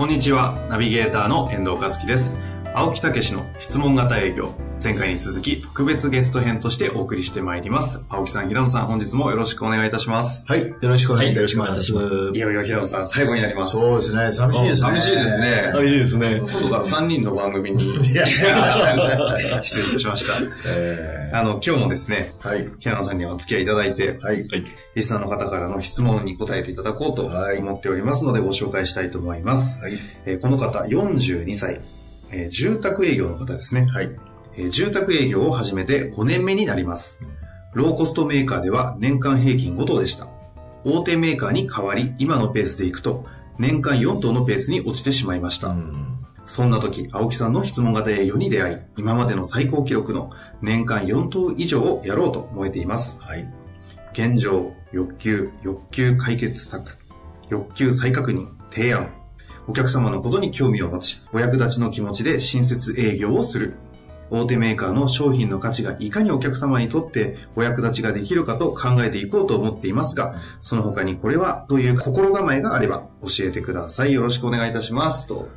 こんにちは。ナビゲーターの遠藤和樹です。青木武の質問型営業前回に続き特別ゲスト編としてお送りしてまいります。青木さん、平野さん、本日もよろしくお願いいたします。はい、よろしくお願いいたします。はい、いよいよ平野さん、最後になります。そうですね、寂しいですね。寂しいですね。寂しいですね。外から3人の番組に 失礼いたしました。えー、あの、今日もですね、はい、平野さんにはお付き合いいただいて、はい、リスナーの方からの質問に答えていただこうと思っておりますので、ご紹介したいと思います。はい、えー、この方、42歳、えー、住宅営業の方ですね。はい。えー、住宅営業を始めて5年目になります。ローコストメーカーでは年間平均5頭でした。大手メーカーに代わり、今のペースでいくと、年間4頭のペースに落ちてしまいました。そんな時、青木さんの質問型営業に出会い、今までの最高記録の年間4頭以上をやろうと思えています。はい。現状、欲求、欲求解決策、欲求再確認、提案、お客様のことに興味を持ち、お役立ちの気持ちで親切営業をする。大手メーカーの商品の価値がいかにお客様にとってお役立ちができるかと考えていこうと思っていますが、その他にこれはという心構えがあれば教えてください。よろしくお願いいたします。と。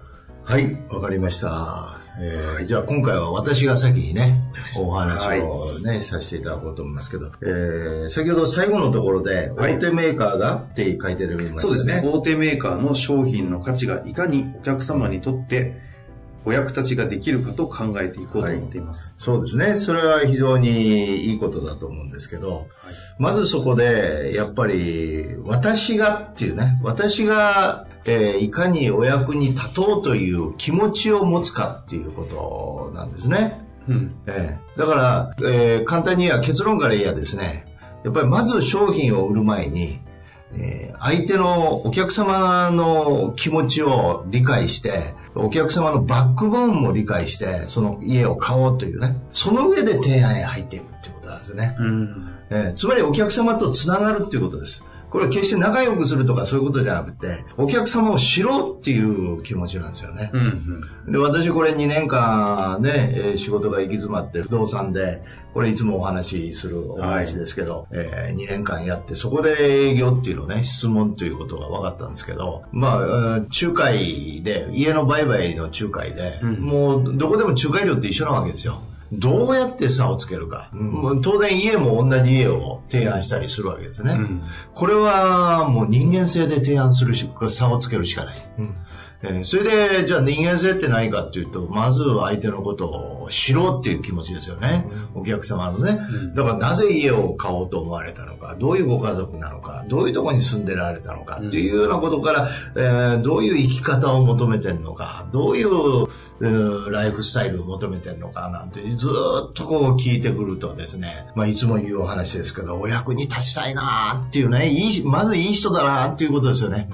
はい、わかりました。えー、じゃあ今回は私が先にね、お話をね、はい、させていただこうと思いますけど、えー、先ほど最後のところで、大手メーカーがって書いてるみましたね。そうですね。大手メーカーの商品の価値がいかにお客様にとってお役立ちができるかと考えていこうと思っています。はい、そうですね。それは非常にいいことだと思うんですけど、はい、まずそこで、やっぱり、私がっていうね、私がえー、いかにお役に立とうという気持ちを持つかっていうことなんですね。うんえー、だから、えー、簡単に言えば結論から言えばですね、やっぱりまず商品を売る前に、えー、相手のお客様の気持ちを理解して、お客様のバックボーンも理解して、その家を買おうというね、その上で提案へ入っていくっていうことなんですね。うんえー、つまりお客様とつながるっていうことです。これは決して仲良くするとかそういうことじゃなくて、お客様を知ろうっていう気持ちなんですよね。うんうん、で私これ2年間ね、仕事が行き詰まって不動産で、これいつもお話しするお話ですけど、はい、えー、2年間やって、そこで営業っていうのね、質問ということが分かったんですけど、まあ、仲介で、家の売買の仲介で、うん、もうどこでも仲介料って一緒なわけですよ。どうやって差をつけるか、うん、当然家も同じ家を提案したりするわけですね、うん、これはもう人間性で提案するし差をつけるしかない、うんえー、それでじゃあ人間性って何かっていうとまず相手のことを知ろうっていう気持ちですよね、お客様のね、だからなぜ家を買おうと思われたのかどういうご家族なのかどういうところに住んでられたのかっていうようなことから、えー、どういう生き方を求めてるのかどういうライフスタイルを求めてるのかなんてずっとこう聞いてくるとですね、まあいつも言うお話ですけど、お役に立ちたいなっていうね、いい、まずいい人だなっていうことですよね。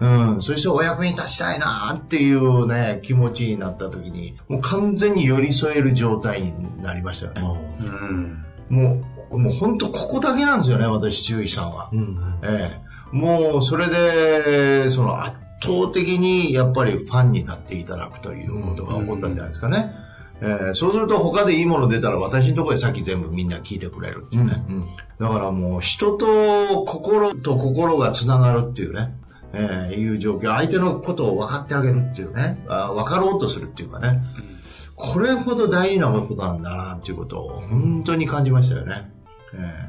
うん。うん、そしてお役に立ちたいなっていうね、気持ちになった時に、もう完全に寄り添える状態になりましたよね。うん。もう、もう本当ここだけなんですよね、私、注意したのは。うん、ええもう、それで、その、圧倒的にやっぱりファンになっていただくということが起こったんじゃないですかね。えー、そうすると他でいいもの出たら私のところで先全部みんな聞いてくれるっていうね。うんうん、だからもう人と心と心がつながるっていうね。えー、いう状況。相手のことを分かってあげるっていうね。あ分かろうとするっていうかね。これほど大事なことなんだなっていうことを本当に感じましたよね。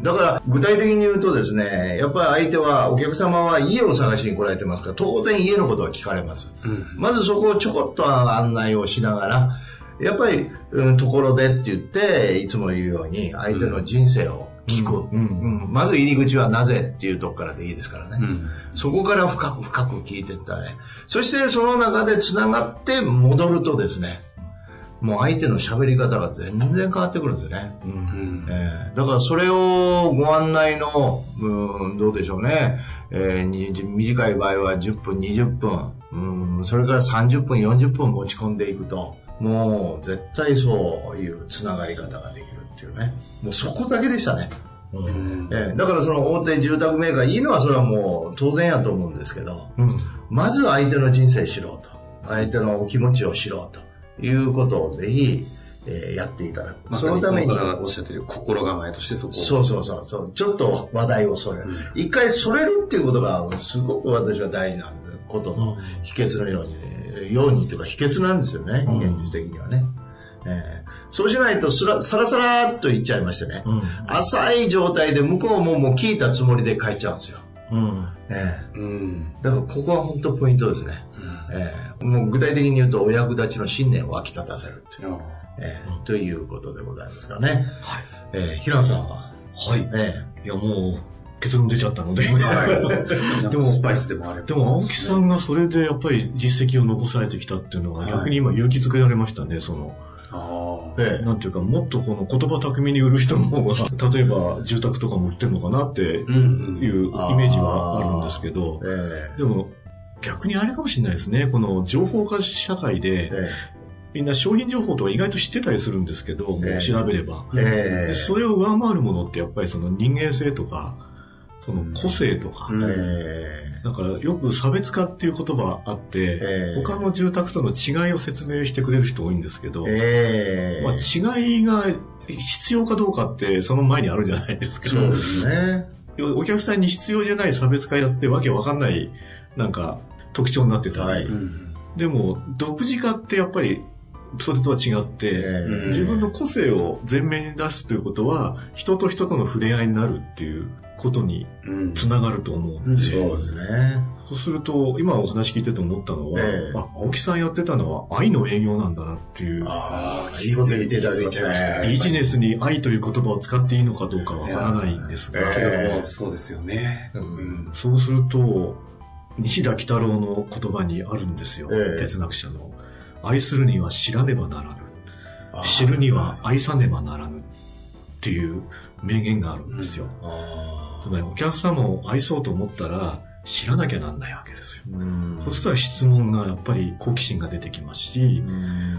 だから具体的に言うとですね、やっぱり相手は、お客様は家を探しに来られてますから、当然家のことは聞かれます。うん、まずそこをちょこっと案内をしながら、やっぱり、うん、ところでって言って、いつも言うように、相手の人生を聞く、うん。うん、まず入り口はなぜっていうとこからでいいですからね。そこから深く深く聞いていったね。そしてその中で繋がって戻るとですね、もう相手の喋り方が全然変わってくるんですよね。うん、えー、だからそれをご案内の、うん、どうでしょうね、えー、短い場合は10分、20分、うん、それから30分、40分持ち込んでいくと、もう絶対そういうつながり方ができるっていうね。もうそこだけでしたね。うん、えー、だからその大手住宅メーカーいいのはそれはもう当然やと思うんですけど、うん、まず相手の人生知ろうと。相手の気持ちを知ろうと。いうことをぜひ、えー、やっていただく。まあ、そのために。おっしゃってる心構えとしてそこそうそうそうそう。ちょっと話題をそれる。うん、一回それるっていうことが、すごく私は大事なことの秘訣のように、ようにというか秘訣なんですよね、現実的にはね。えー、そうしないとすら、さらさらっと言っちゃいましてね、うん、浅い状態で向こうももう聞いたつもりで帰っちゃうんですよ。うん。えー、うん。だからここは本当ポイントですね。うん、えーもう具体的に言うと、お役立ちの信念を湧き立たせるっていう、えー、ということでございますからね。はい。えー、平野さんは？はい。えー、いや、もう、結論出ちゃったので。はい、でも、スパイスでもあれでも、青木さんがそれでやっぱり実績を残されてきたっていうのが、逆に今勇気づけられましたね、その。あええ、なんていうか、もっとこの言葉巧みに売る人の方が、例えば住宅とかも売ってるのかなっていうイメージはあるんですけど、ええ、でも、逆にあれかもしれないですね。この情報化社会で、みんな商品情報とか意外と知ってたりするんですけど、もう調べれば、えー、それを上回るものってやっぱりその人間性とか、その個性とか、えー、だからよく差別化っていう言葉あって、えー、他の住宅との違いを説明してくれる人多いんですけど、えー、まあ、違いが必要かどうかってその前にあるじゃないですか。そうですね。お客さんに必要じゃない差別化やってわけわかんない、なんか特徴になってた。り、はい、でも独自化ってやっぱりそれとは違って、自分の個性を前面に出すということは人と人との触れ合いになるっていうことにつながると思うんで、そうですね。そうすると今お話聞いてて思ったのは、えー、あ青木さんやってたのは愛の営業なんだなっていうああいいこと言っていただいてましたビジネスに愛という言葉を使っていいのかどうかわからないんですが、えー、そうですよね、うん、そうすると西田喜太郎の言葉にあるんですよ、ええ、哲学者の。愛するには知らねばならぬ。知るには愛さねばならぬ。っていう名言があるんですよ。つまりお客様を愛そうと思ったら知らなきゃなんないわけですよ。そしたら質問がやっぱり好奇心が出てきますし、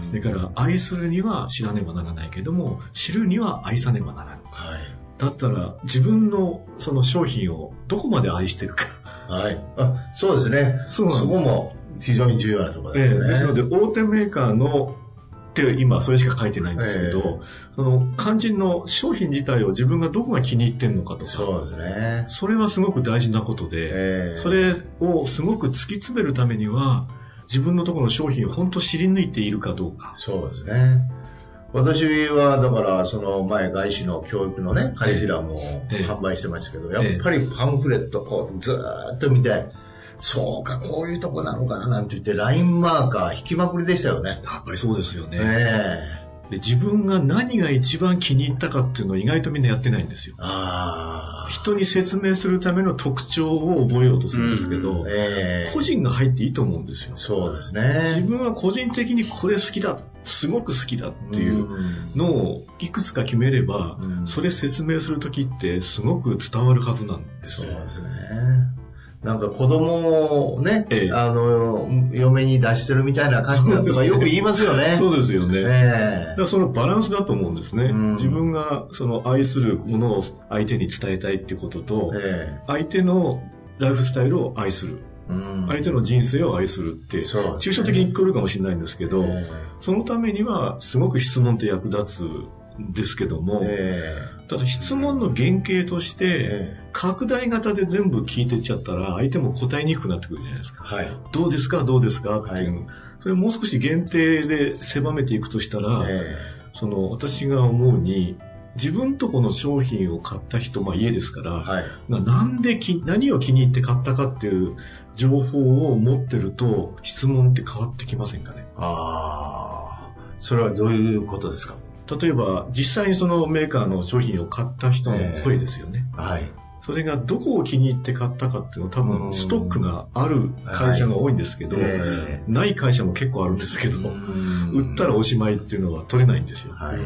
それから愛するには知らねばならないけども、知るには愛さねばならない。はい、だったら自分のその商品をどこまで愛してるか。はい。あ、そうですね。そうそこも非常に重要なところですね。えー、ですので、大手メーカーのって今それしか書いてないんですけど、えー、その肝心の商品自体を自分がどこが気に入ってるのかとか、そうですね。それはすごく大事なことで、えー、それをすごく突き詰めるためには、自分のところの商品を本当知り抜いているかどうか。そうですね。私は、だから、その前、外資の教育のね、カリキュラムを販売してましたけど、やっぱりパンフレットこう、ずーっと見て、そうか、こういうとこなのかな、なんて言って、ラインマーカー引きまくりでしたよね。やっぱりそうですよね。ねで自分が何が一番気に入ったかっていうのを意外とみんなやってないんですよ。人に説明するための特徴を覚えようとするんですけど、うんえー、個人が入っていいと思うんですよ。そうですね。自分は個人的にこれ好きだ、すごく好きだっていうのをいくつか決めれば、うん、それ説明するときってすごく伝わるはずなんですよ。そうですね。なんか子供をね、ええ、あの、嫁に出してるみたいな感じだとかよく言いますよね。そうですよね。ええ、そのバランスだと思うんですね。うん、自分がその愛するものを相手に伝えたいってことと、え、相手のライフスタイルを愛する。うん、相手の人生を愛するって、抽象的に聞こえるかもしれないんですけど、そのためにはすごく質問って役立つんですけども、ただ質問の原型として、拡大型で全部聞いてっちゃったら、相手も答えにくくなってくるじゃないですか。はい、どうですか？どうですか？っていう、はい、それもう少し限定で狭めていくとしたら、その、私が思うに、自分とこの商品を買った人、まあ家ですから、はい、なんでき、何を気に入って買ったかっていう情報を持ってると、質問って変わってきませんかね？ああ、それはどういうことですか？例えば、実際にそのメーカーの商品を買った人の声ですよね。えー、はい。それがどこを気に入って買ったかっていうのは多分ストックがある会社が多いんですけど、ない会社も結構あるんですけど、売ったらおしまいっていうのは取れないんですよ。はい、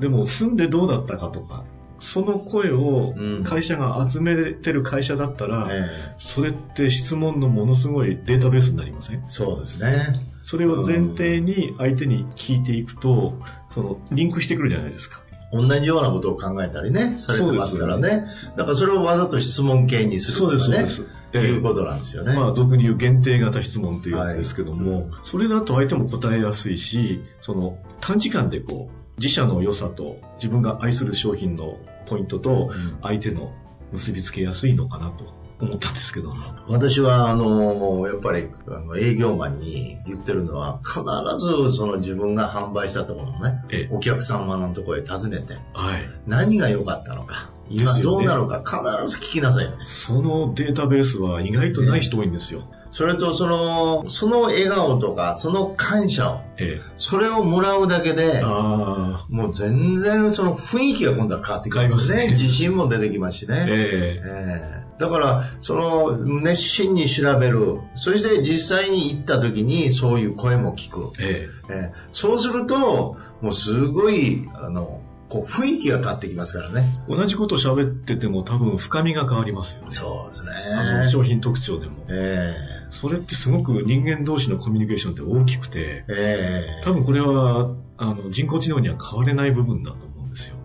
でも住んでどうだったかとか、その声を会社が集めてる会社だったら、それって質問のものすごいデータベースになりません？そうですね。それを前提に相手に聞いていくと、その、リンクしてくるじゃないですか。同じようなことを考えたりね、されてますからね。だからそれをわざと質問形にするとかね。そうです、そうです。えー、いうことなんですよね。まあ、俗に言う限定型質問というやつですけども、はい、それだと相手も答えやすいし、その、短時間でこう、自社の良さと自分が愛する商品のポイントと相手の結びつけやすいのかなと思ったんですけど。私は、あの、やっぱり、あの、営業マンに言ってるのは、必ず、その自分が販売したところのね、ええ、お客様のところへ訪ねて、はい、何が良かったのか、今どうなのか、必ず聞きなさい、ね、そのデータベースは意外とない人多いんですよ。それとその、その笑顔とか、その感謝を、ええ、それをもらうだけで、もう全然その雰囲気が今度は変わってくるんですね。ね自信も出てきますしね。え。ええだから、その、熱心に調べる。そして実際に行った時にそういう声も聞く。えええそうすると、もうすごい、あの、こう雰囲気が変わってきますからね。同じこと喋ってても多分深みが変わりますよね。そうですね。あの商品特徴でも。ええそれってすごく人間同士のコミュニケーションって大きくて、えー、多分これはあの人工知能には変われない部分だと思うんですよ。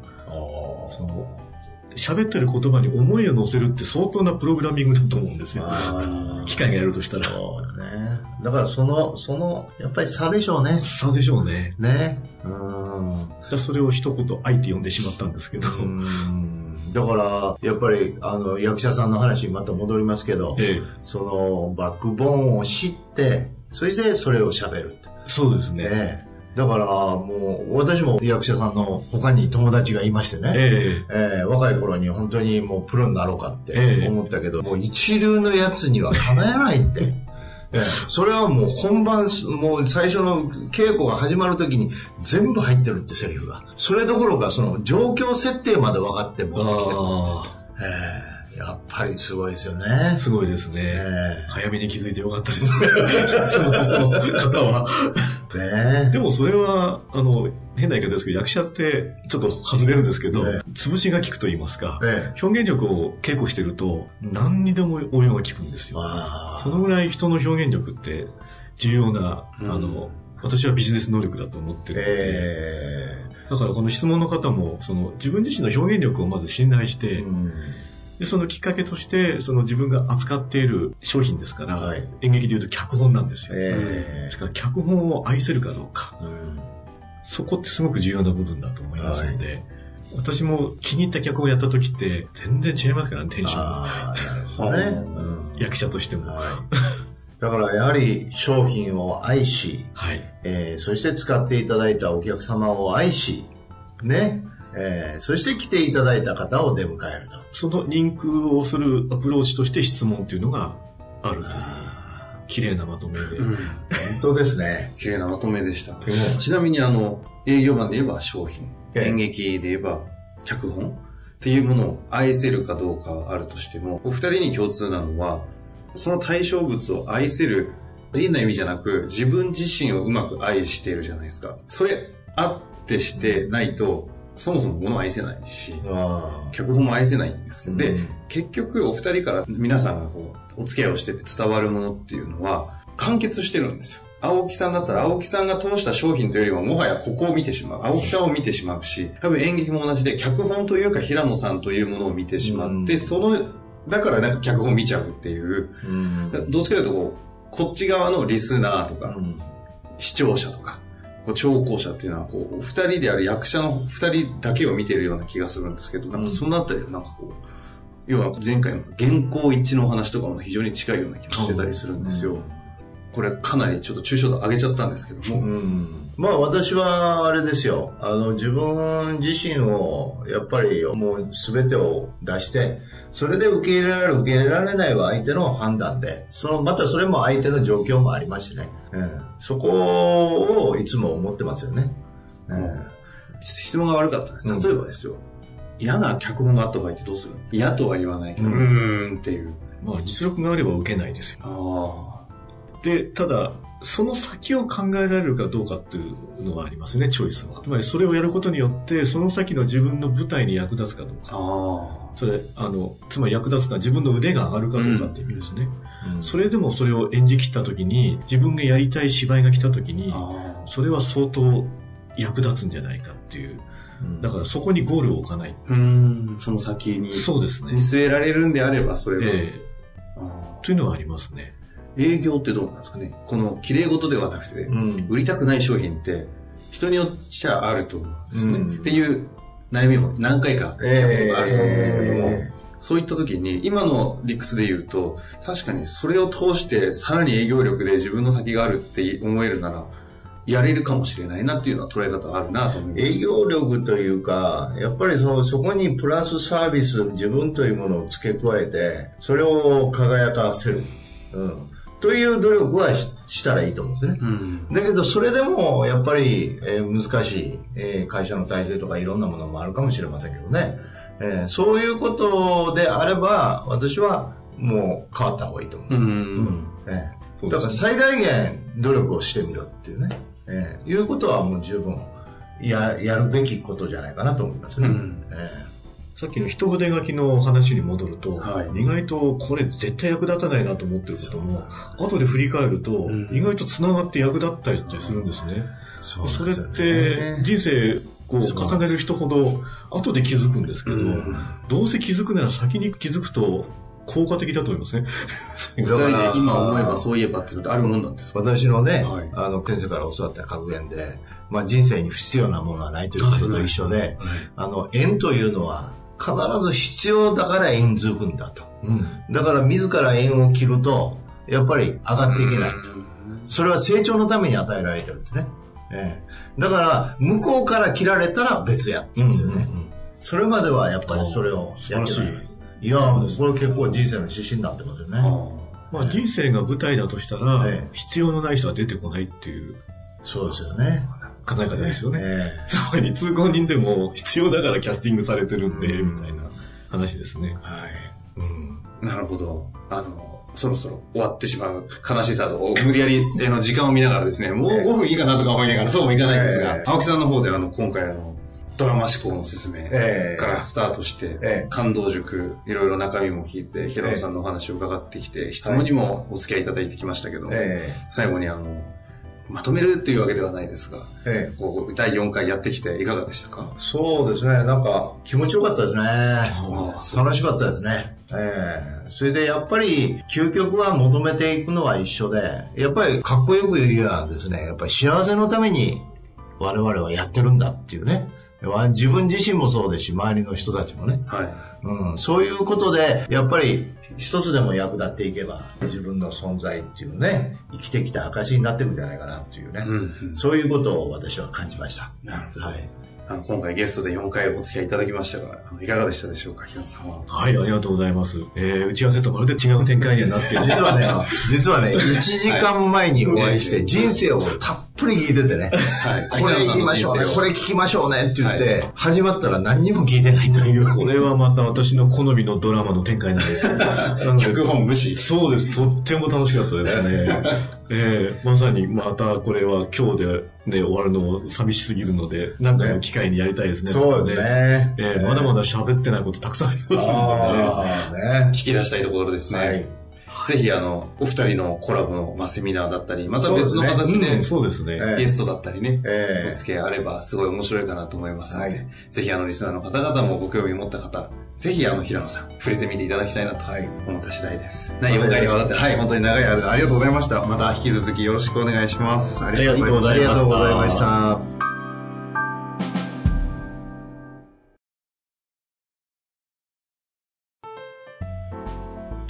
その喋ってる言葉に思いを乗せるって相当なプログラミングだと思うんですよ。機械がやるとしたら。そうですね。だからその、その、やっぱり差でしょうね。差でしょうね。ね。うん。それを一言愛って呼んでしまったんですけど。だから、やっぱり、あの、役者さんの話にまた戻りますけど、ええ、その、バックボーンを知って、それでそれを喋る。そうですね。ねだから、もう、私も役者さんの他に友達がいましてね、えええー、若い頃に本当にもうプロになろうかって思ったけど、えもう一流のやつにはかなえないって。ええ、それはもう本番、もう最初の稽古が始まるときに全部入ってるってセリフが。それどころかその状況設定まで分かって持ってきてる。ええやっぱりすごいですよね。すごいですね。えー、早めに気づいてよかったです。その方は。ね。でもそれは、あの、変な言い方ですけど、役者ってちょっと外れるんですけど、ね、潰しが効くと言いますか、ね、表現力を稽古してると、何にでも応用が効くんですよ。そのぐらい人の表現力って重要な、うん、あの、私はビジネス能力だと思ってるので、えー、だからこの質問の方も、その自分自身の表現力をまず信頼して、うんで、そのきっかけとして、その自分が扱っている商品ですから、はい、演劇で言うと脚本なんですよ。えー、ですから脚本を愛せるかどうか、うん、そこってすごく重要な部分だと思いますので、はい、私も気に入った脚本をやった時って全然違いますからね、テンションが。なるほどね。うん、役者としても。はい。だからやはり商品を愛し、はい。えー、そして使っていただいたお客様を愛し、ね、えー、そして来ていただいた方を出迎えると。そのリンクをするアプローチとして質問っていうのがあるという。綺麗なまとめで。うん、本当ですね。綺麗なまとめでした。ちなみにあの、営業マンで言えば商品、演劇で言えば脚本っていうものを愛せるかどうかあるとしても、お二人に共通なのは、その対象物を愛せる、変な意味じゃなく、自分自身をうまく愛しているじゃないですか。それあってしてないと、そもそも物を愛せないし、脚本も愛せないんですけど、で、結局お二人から皆さんがこう、お付き合いをしてて伝わるものっていうのは、完結してるんですよ。青木さんだったら青木さんが通した商品というよりももはやここを見てしまう。青木さんを見てしまうし、多分演劇も同じで脚本というか平野さんというものを見てしまって、その、だからなんか脚本見ちゃうっていう、どっちかというとこう、こっち側のリスナーとか、視聴者とか、こう聴講者っていうのはこう、お二人である役者の二人だけを見てるような気がするんですけど、なんかそのあたりはなんかこう、要は前回の原稿一致の話とかも非常に近いような気もしてたりするんですよ。これかなりちょっと抽象度上げちゃったんですけども。まあ私はあれですよ。あの自分自身をやっぱりもう全てを出して、それで受け入れられる受け入れられないは相手の判断で、そのまたそれも相手の状況もありますしね。うん、そこをいつも思ってますよね。うん、質問が悪かったんです。例えばですよ。嫌な脚本があった場合ってどうする嫌とは言わないけど、うん、ーんっていう。まあ実力があれば受けないですよ。あで、ただ、その先を考えられるかどうかっていうのがありますね、チョイスは。つまりそれをやることによって、その先の自分の舞台に役立つかどうか。あそれ、あの、つまり役立つのは自分の腕が上がるかどうかっていう意味ですね。うん、それでもそれを演じ切った時に、自分がやりたい芝居が来た時に、それは相当役立つんじゃないかっていう。だからそこにゴールを置かない。うん、その先に。そうですね。見据えられるんであれば、それは。えー、というのはありますね。営業ってどうなんですかねこの綺麗事ではなくて、うん、売りたくない商品って人によっちゃあると思うんですよね、うん、っていう悩みも何回かあると思うんですけども、えー、そういった時に今の理屈で言うと確かにそれを通してさらに営業力で自分の先があるって思えるならやれるかもしれないなっていうのは捉え方あるなと思います。営業力というか、やっぱりそそこにプラスサービス、自分というものを付け加えて、それを輝かせる。うん。という努力はしたらいいと思うんですね。うん、だけど、それでも、やっぱり、えー、難しい、えー、会社の体制とかいろんなものもあるかもしれませんけどね。えー、そういうことであれば、私はもう変わった方がいいと思う。うんうんえー、だから最大限努力をしてみろっていうね。えー、いうことはもう十分ややるべきことじゃないかなと思いますね。うんえーさっきの一筆書きの話に戻ると、はい、意外とこれ絶対役立たないなと思ってることも、後で振り返ると、意外と繋がって役立ったりするんですね。そそれって人生こう重ねる人ほど後で気づくんですけど、どうせ気づくなら先に気づくと効果的だと思いますね。二人で今思えばそういえばってあるもんなんですか？私のね、はい、あの、先生から教わった格言で、まあ人生に不必要なものはないということと一緒で、はい。はい、あの、縁というのは必ず必要だから縁づくんだと。うん、だから自ら縁を切ると、やっぱり上がっていけないと。それは成長のために与えられてるんですね。ええ、だから、向こうから切られたら別やって言うんですよね。うんうんうん、それまではやっぱりそれをやってない。いや、これ結構人生の指針になってますよね。まあ人生が舞台だとしたら、必要のない人は出てこないっていう。そうですよね。考え方ですよね。つまり通行人でも必要だからキャスティングされてるんで、みたいな話ですね。はい。うん。なるほど。あの、そろそろ終わってしまう悲しさと、無理やりの時間を見ながらですね、もう5分いいかなとか思いながら、そうもいかないんですが、青木さんの方であの、今回あの、ドラマ思考の説明からスタートして、感動塾、いろいろ中身も聞いて、平野さんのお話を伺ってきて、質問にもお付き合いいただいてきましたけど、最後にあの、まとめるっていうわけではないですが、ええ、こう第4回やってきていかがでしたか？そうですね、なんか気持ちよかったですね。楽しかったですね。ええそれでやっぱり究極は求めていくのは一緒で、やっぱりかっこよく言えばですね、やっぱり幸せのために我々はやってるんだっていうね。自分自身もそうですし、周りの人たちもね。はい。うん、そういうことで、やっぱり一つでも役立っていけば、自分の存在っていうね、生きてきた証になってるんじゃないかなっていうね、うんうん、そういうことを私は感じました。なるほど。はい。あの今回ゲストで4回お付き合いいただきましたが、いかがでしたでしょうか、平野さんは。はい、ありがとうございます。えー、打ち合わせとまるで違う展開にはなって実はね、実はね、1時間前にお会いして、人生をたっぷり聞いててね、はい、これ言いましょうね、これ聞きましょうねって言って、始まったら何にも聞いてないという。これはまた私の好みのドラマの展開なんですよ。脚本無視。そうです。とっても楽しかったですね。えー、まさにまたこれは今日でね、終わるのも寂しすぎるので、何回も機会にやりたいですね。そうですね。えー、まだまだ喋ってないことたくさんありますのでね。聞き出したいところですね。はいぜひ、あの、お二人のコラボの、まあ、セミナーだったり、また別の形で、そうですね。ゲストだったりね、お付き合いあれば、すごい面白いかなと思いますので、ぜひ、あの、リスナーの方々もご興味を持った方、ぜひ、あの、平野さん、触れてみていただきたいなと思った次第です。はい、4回にわたって、はい、本当に長い間ありがとうございました。また引き続きよろしくお願いします。ありがとうございました。ありがとうございました。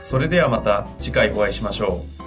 それではまた次回お会いしましょう。